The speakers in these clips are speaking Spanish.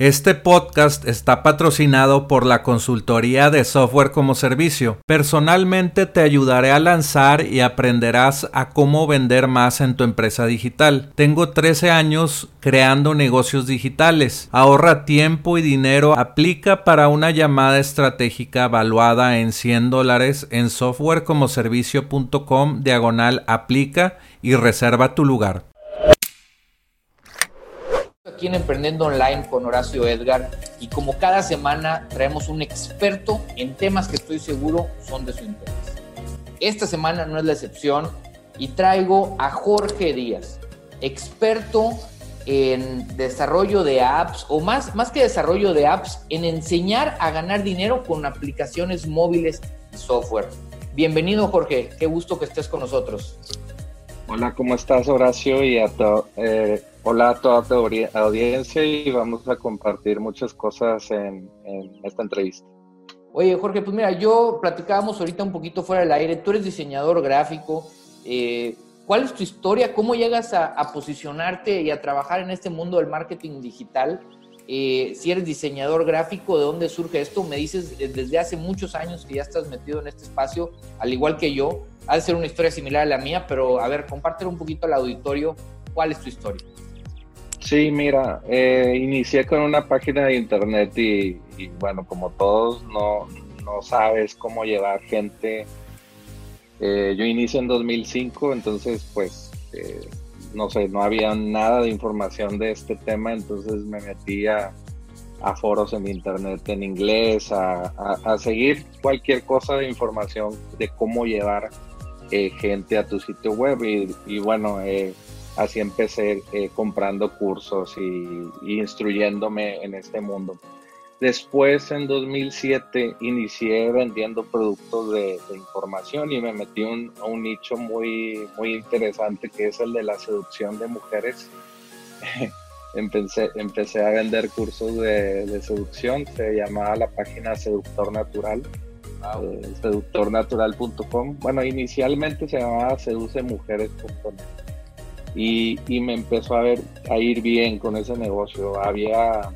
Este podcast está patrocinado por la consultoría de software como servicio. Personalmente te ayudaré a lanzar y aprenderás a cómo vender más en tu empresa digital. Tengo 13 años creando negocios digitales. Ahorra tiempo y dinero. Aplica para una llamada estratégica valuada en 100 dólares en softwarecomoservicio.com diagonal aplica y reserva tu lugar aquí en Emprendiendo Online con Horacio Edgar y como cada semana traemos un experto en temas que estoy seguro son de su interés. Esta semana no es la excepción y traigo a Jorge Díaz, experto en desarrollo de apps o más, más que desarrollo de apps, en enseñar a ganar dinero con aplicaciones móviles y software. Bienvenido Jorge, qué gusto que estés con nosotros. Hola, ¿cómo estás Horacio? Y a to, eh, Hola a toda tu audiencia y vamos a compartir muchas cosas en, esta entrevista. Oye, Jorge, pues mira, yo platicábamos ahorita un poquito fuera del aire. Tú eres diseñador gráfico. Eh, ¿Cuál es tu historia? ¿Cómo llegas a, posicionarte y a trabajar en este mundo del marketing digital? Eh, si eres diseñador gráfico, ¿de dónde surge esto? Me dices eh, desde hace muchos años que ya estás metido en este espacio, al igual que yo. Ha de ser una historia similar a la mía, pero a ver, compártelo un poquito al auditorio. ¿Cuál es tu historia? Sí, mira, eh, inicié con una página de internet y, bueno, como todos, no, sabes cómo llevar gente. Eh, yo inicié en 2005, entonces pues, eh, no sé, no había nada de información de este tema, entonces me metí a, foros en internet en inglés, a, seguir cualquier cosa de información de cómo llevar gente a tu sitio web y, y bueno, así empecé eh, comprando cursos y, instruyéndome en este mundo. Después, en 2007, inicié vendiendo productos de, información y me metí a un nicho muy, muy interesante que es el de la seducción de mujeres. empecé, empecé a vender cursos de, seducción, se llamaba la página Seductor Natural, eh, seductornatural.com. Bueno, inicialmente se llamaba seducemujeres.net y, me empezó a, ver, a ir bien con ese negocio. Había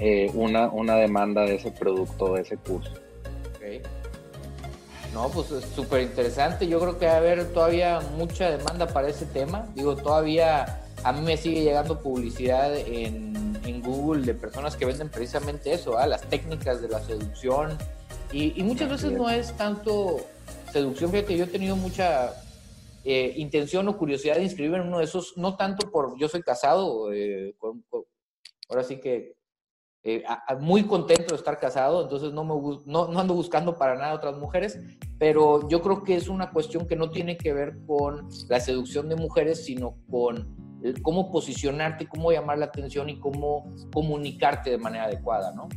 eh, una, una demanda de ese producto, de ese curso. No, pues es súper interesante. Yo creo que va a haber todavía mucha demanda para ese tema. Digo, todavía a mí me sigue llegando publicidad en, Google de personas que venden precisamente eso, las técnicas de la seducción. Y, muchas veces no es tanto seducción. Fíjate, yo he tenido mucha, eh, intención o curiosidad de inscribirme en uno de esos, no tanto por yo soy casado, eh, ahora sí que eh, muy contento de estar casado, entonces no, me, no, no, ando buscando para nada otras mujeres, pero yo creo que es una cuestión que no tiene que ver con la seducción de mujeres, sino con cómo posicionarte, cómo llamar la atención y cómo comunicarte de manera adecuada, ¿no?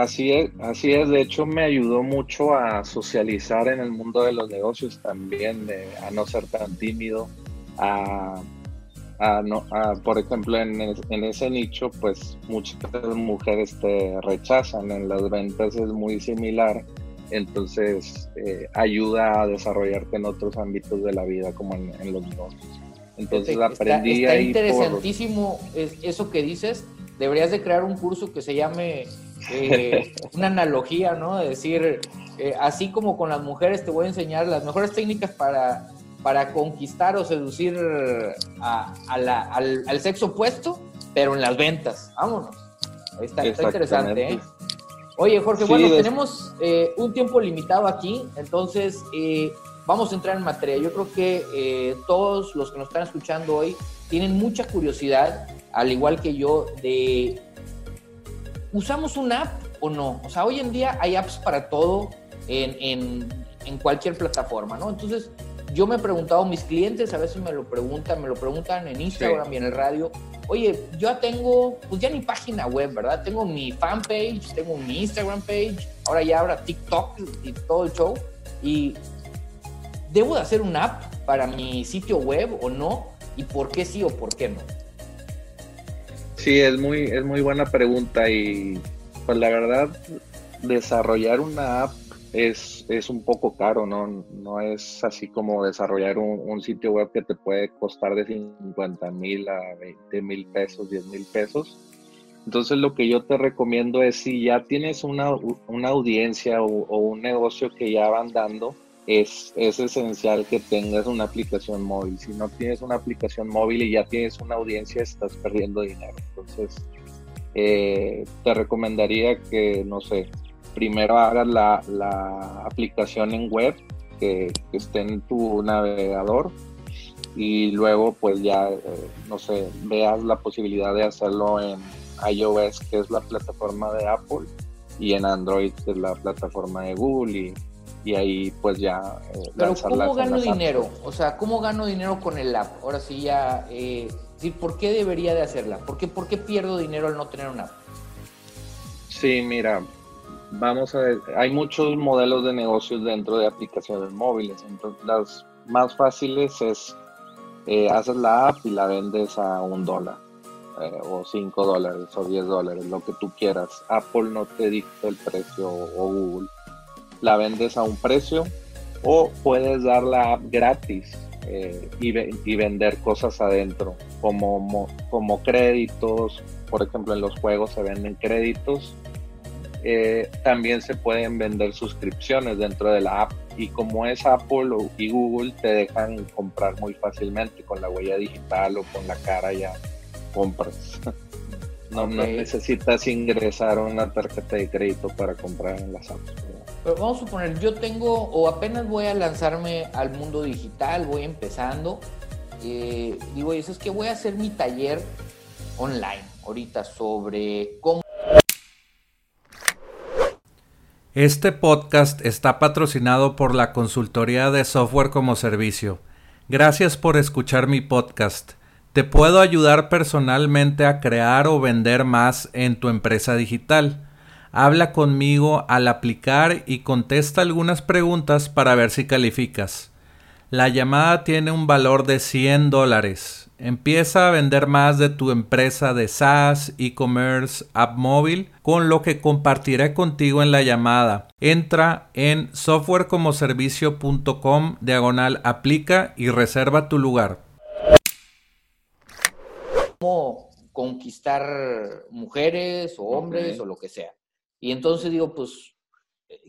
Así es, así es. De hecho, me ayudó mucho a socializar en el mundo de los negocios también, a no ser tan tímido, a, no, por ejemplo, en, ese nicho, pues muchas mujeres te rechazan. En las ventas es muy similar, entonces eh, ayuda a desarrollarte en otros ámbitos de la vida, como en, los negocios. Entonces aprendí está, está interesantísimo eso que dices. Deberías de crear un curso que se llame eh, una analogía, ¿no? De decir, eh, así como con las mujeres te voy a enseñar las mejores técnicas para, para conquistar o seducir al, sexo opuesto, pero en las ventas. Vámonos. Está, está interesante, ¿eh? Oye, Jorge, bueno, tenemos un tiempo limitado aquí, entonces vamos a entrar en materia. Yo creo que todos los que nos están escuchando hoy tienen mucha curiosidad, al igual que yo, de ¿usamos una app o no? O sea, hoy en día hay apps para todo en, cualquier plataforma, ¿no? Entonces, yo me he preguntado, mis clientes a veces me lo preguntan, me lo preguntan en Instagram y en el radio, oye, yo ya tengo, pues ya ni página web, ¿verdad? Tengo mi fanpage, tengo mi Instagram page, ahora ya habrá TikTok y todo el show, y ¿debo de hacer una app para mi sitio web o no? ¿Y por qué sí o por qué no? Sí, es muy, es muy buena pregunta y pues la verdad, desarrollar una app es, es un poco caro, ¿no? No es así como desarrollar un, sitio web que te puede costar de 50 mil a 20 mil pesos, 10 mil pesos. Entonces lo que yo te recomiendo es si ya tienes una, una audiencia o, un negocio que ya van dando, es, es esencial que tengas una aplicación móvil. Si no tienes una aplicación móvil y ya tienes una audiencia, estás perdiendo dinero. Entonces, eh, te recomendaría que, no sé, primero hagas la, la aplicación en web que, esté en tu navegador y luego pues ya, eh, no sé, veas la posibilidad de hacerlo en iOS, que es la plataforma de Apple, y en Android, que es la plataforma de Google, y, y ahí pues ya... Eh, Pero ¿cómo gano dinero? O sea, ¿cómo gano dinero con el app? Ahora sí ya... Eh, ¿Por qué debería de hacerla? ¿Por qué, ¿Por qué pierdo dinero al no tener una app? Sí, mira, vamos a ver, hay muchos modelos de negocios dentro de aplicaciones móviles. Entonces, las más fáciles es eh, haces la app y la vendes a un dólar, eh, o cinco dólares, o diez dólares, lo que tú quieras. Apple no te dicta el precio o, Google. La vendes a un precio o puedes dar la app gratis eh, y, y, vender cosas adentro, como, como créditos. Por ejemplo, en los juegos se venden créditos eh, también se pueden vender suscripciones dentro de la app y como es Apple y Google te dejan comprar muy fácilmente con la huella digital o con la cara ya compras. No, necesitas ingresar una tarjeta de crédito para comprar en las apps. Pero vamos a suponer, yo tengo o apenas voy a lanzarme al mundo digital, voy empezando. Eh, digo, eso es que voy a hacer mi taller online ahorita sobre cómo Este podcast está patrocinado por la consultoría de software como servicio. Gracias por escuchar mi podcast. Te puedo ayudar personalmente a crear o vender más en tu empresa digital. Habla conmigo al aplicar y contesta algunas preguntas para ver si calificas. La llamada tiene un valor de 100 dólares. Empieza a vender más de tu empresa de SaaS, e-commerce, app móvil con lo que compartiré contigo en la llamada. Entra en softwarecomoservicio.com diagonal aplica y reserva tu lugar. ¿Cómo conquistar mujeres o hombres o lo que sea? Y entonces digo, pues,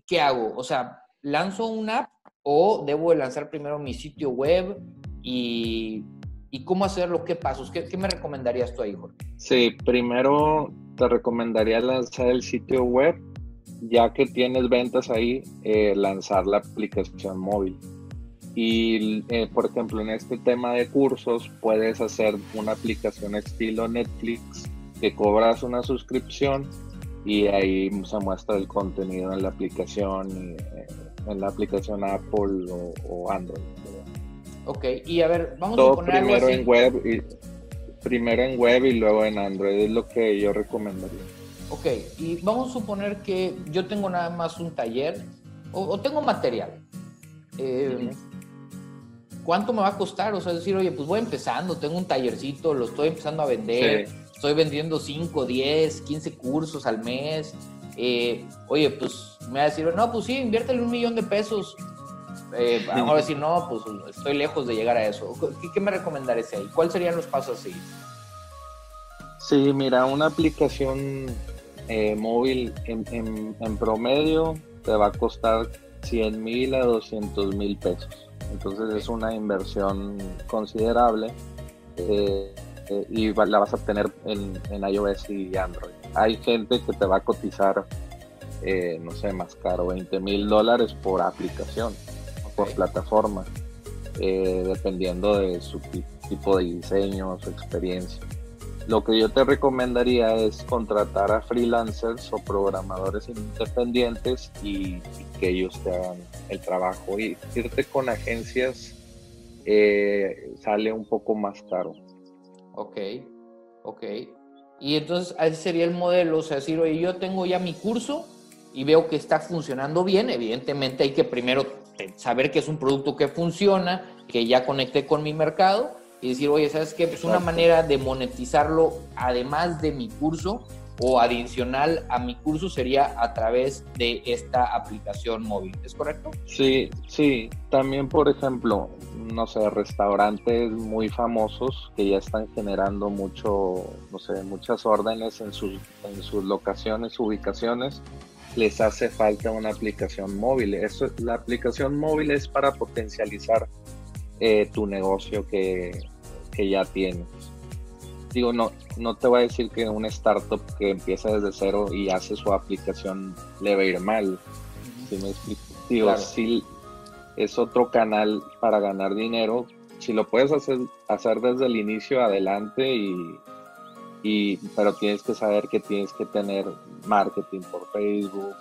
¿qué hago? O sea, ¿lanzo una app o debo lanzar primero mi sitio web y y cómo hacerlo, qué pasos, qué, me recomendarías tú ahí, Jorge? Sí, primero te recomendaría lanzar el sitio web, ya que tienes ventas ahí, eh, lanzar la aplicación móvil. Y, eh, por ejemplo, en este tema de cursos, puedes hacer una aplicación estilo Netflix que cobras una suscripción y ahí se muestra el contenido en la aplicación, eh, en la aplicación Apple o Android. Ok, y a ver, vamos a poner primero en web y primero en web y luego en Android es lo que yo recomendaría. Ok, y vamos a suponer que yo tengo nada más un taller o, tengo material. Eh, ¿Cuánto me va a costar? O sea, decir, oye, pues voy empezando, tengo un tallercito, lo estoy empezando a vender, estoy vendiendo 5, 10, 15 cursos al mes. Eh, oye, pues me va a decir, no, pues sí, inviértele un millón de pesos eh, a mejor decir, no, pues estoy lejos de llegar a eso. ¿Qué, me recomendarías ahí? ¿Cuáles serían los pasos así? Sí, mira, una aplicación eh, móvil en, promedio te va a costar 100 mil a 200 mil pesos. Entonces es una inversión considerable eh, eh, y la vas a tener en, en, iOS y Android. Hay gente que te va a cotizar, no sé, más caro, 20 mil dólares por aplicación por plataforma, eh, dependiendo de su tipo de diseño, su experiencia. Lo que yo te recomendaría es contratar a freelancers o programadores independientes y, que ellos te hagan el trabajo y irte con agencias eh, sale un poco más caro. Ok, ok. Y entonces ese sería el modelo, o sea, decir, oye, yo tengo ya mi curso y veo que está funcionando bien, evidentemente hay que primero saber que es un producto que funciona, que ya conecté con mi mercado y decir, oye, ¿sabes qué? Pues una manera de monetizarlo además de mi curso o adicional a mi curso sería a través de esta aplicación móvil, ¿es correcto? Sí, sí. También, por ejemplo, no sé, restaurantes muy famosos que ya están generando mucho, no sé, muchas órdenes en sus, en sus locaciones, ubicaciones, les hace falta una aplicación móvil. Eso, la aplicación móvil es para potencializar eh, tu negocio que, que ya tienes digo, no, no te voy a decir que una startup que empieza desde cero y hace su aplicación le va a ir mal. Si me explico? Digo, si es otro canal para ganar dinero, si lo puedes hacer, hacer desde el inicio adelante y, y pero tienes que saber que tienes que tener marketing por Facebook,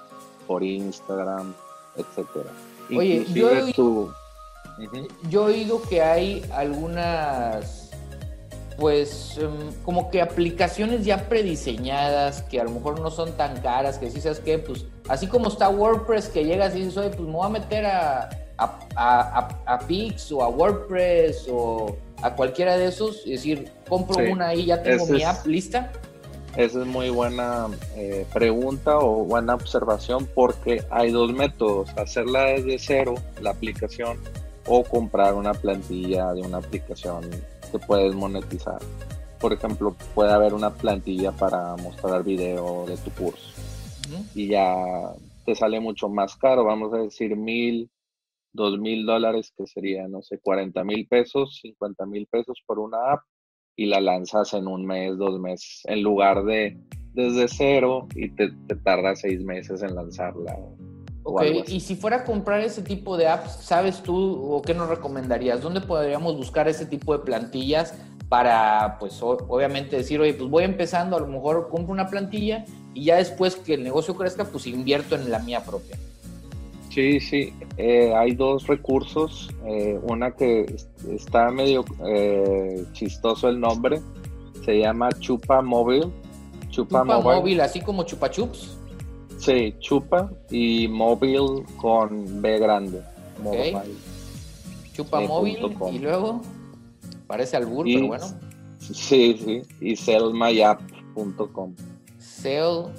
por Instagram, etcétera. Oye, yo he, yo he oído que hay algunas pues em, como que aplicaciones ya prediseñadas que a lo mejor no son tan caras, que si sabes que, pues así como está WordPress que llegas y dices, oye, pues me voy a meter a, a, Pix o a WordPress o a cualquiera de esos, y decir, compro una y ya tengo mi app lista. Esa es muy buena eh, pregunta o buena observación porque hay dos métodos, hacerla desde cero, la aplicación, o comprar una plantilla de una aplicación que puedes monetizar. Por ejemplo, puede haber una plantilla para mostrar video de tu curso y ya te sale mucho más caro, vamos a decir mil, dos mil dólares, que sería, no sé, 40 mil pesos, 50 mil pesos por una app y la lanzas en un mes, dos meses, en lugar de desde cero y te, te tarda seis meses en lanzarla. Ok, y si fuera a comprar ese tipo de apps, ¿sabes tú o qué nos recomendarías? ¿Dónde podríamos buscar ese tipo de plantillas para, pues, obviamente decir, oye, pues voy empezando, a lo mejor compro una plantilla y ya después que el negocio crezca, pues invierto en la mía propia? Sí, sí, eh, hay dos recursos. Eh, una que está medio eh, chistoso el nombre, se llama Chupa Móvil. Chupa, Móvil, así como Chupa Chups. Sí, chupa y móvil con B grande. Chupa eh, móvil y luego parece al burro, pero bueno. Sí, sí, y sellmyapp.com. Sellmyapp.com.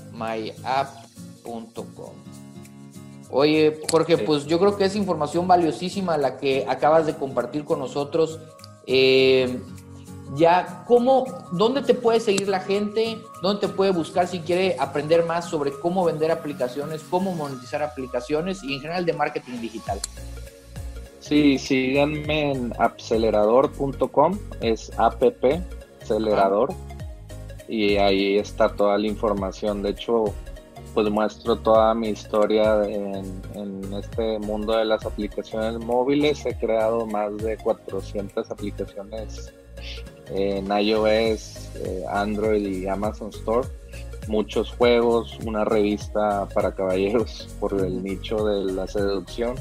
Oye, Jorge, pues yo creo que es información valiosísima la que acabas de compartir con nosotros. Eh, ya cómo, dónde te puede seguir la gente, dónde te puede buscar si quiere aprender más sobre cómo vender aplicaciones, cómo monetizar aplicaciones y en general de marketing digital. Sí, síganme en acelerador.com, es app, acelerador, y ahí está toda la información. De hecho, pues muestro toda mi historia en, en, este mundo de las aplicaciones móviles. He creado más de 400 aplicaciones en iOS, eh, Android y Amazon Store. Muchos juegos, una revista para caballeros por el nicho de la seducción.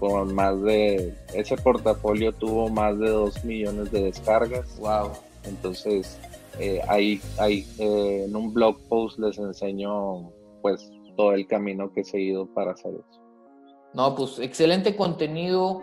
Con más de. Ese portafolio tuvo más de 2 millones de descargas. ¡Wow! Entonces, eh, ahí, ahí eh, en un blog post les enseño, pues, todo el camino que he seguido para hacer eso. No, pues excelente contenido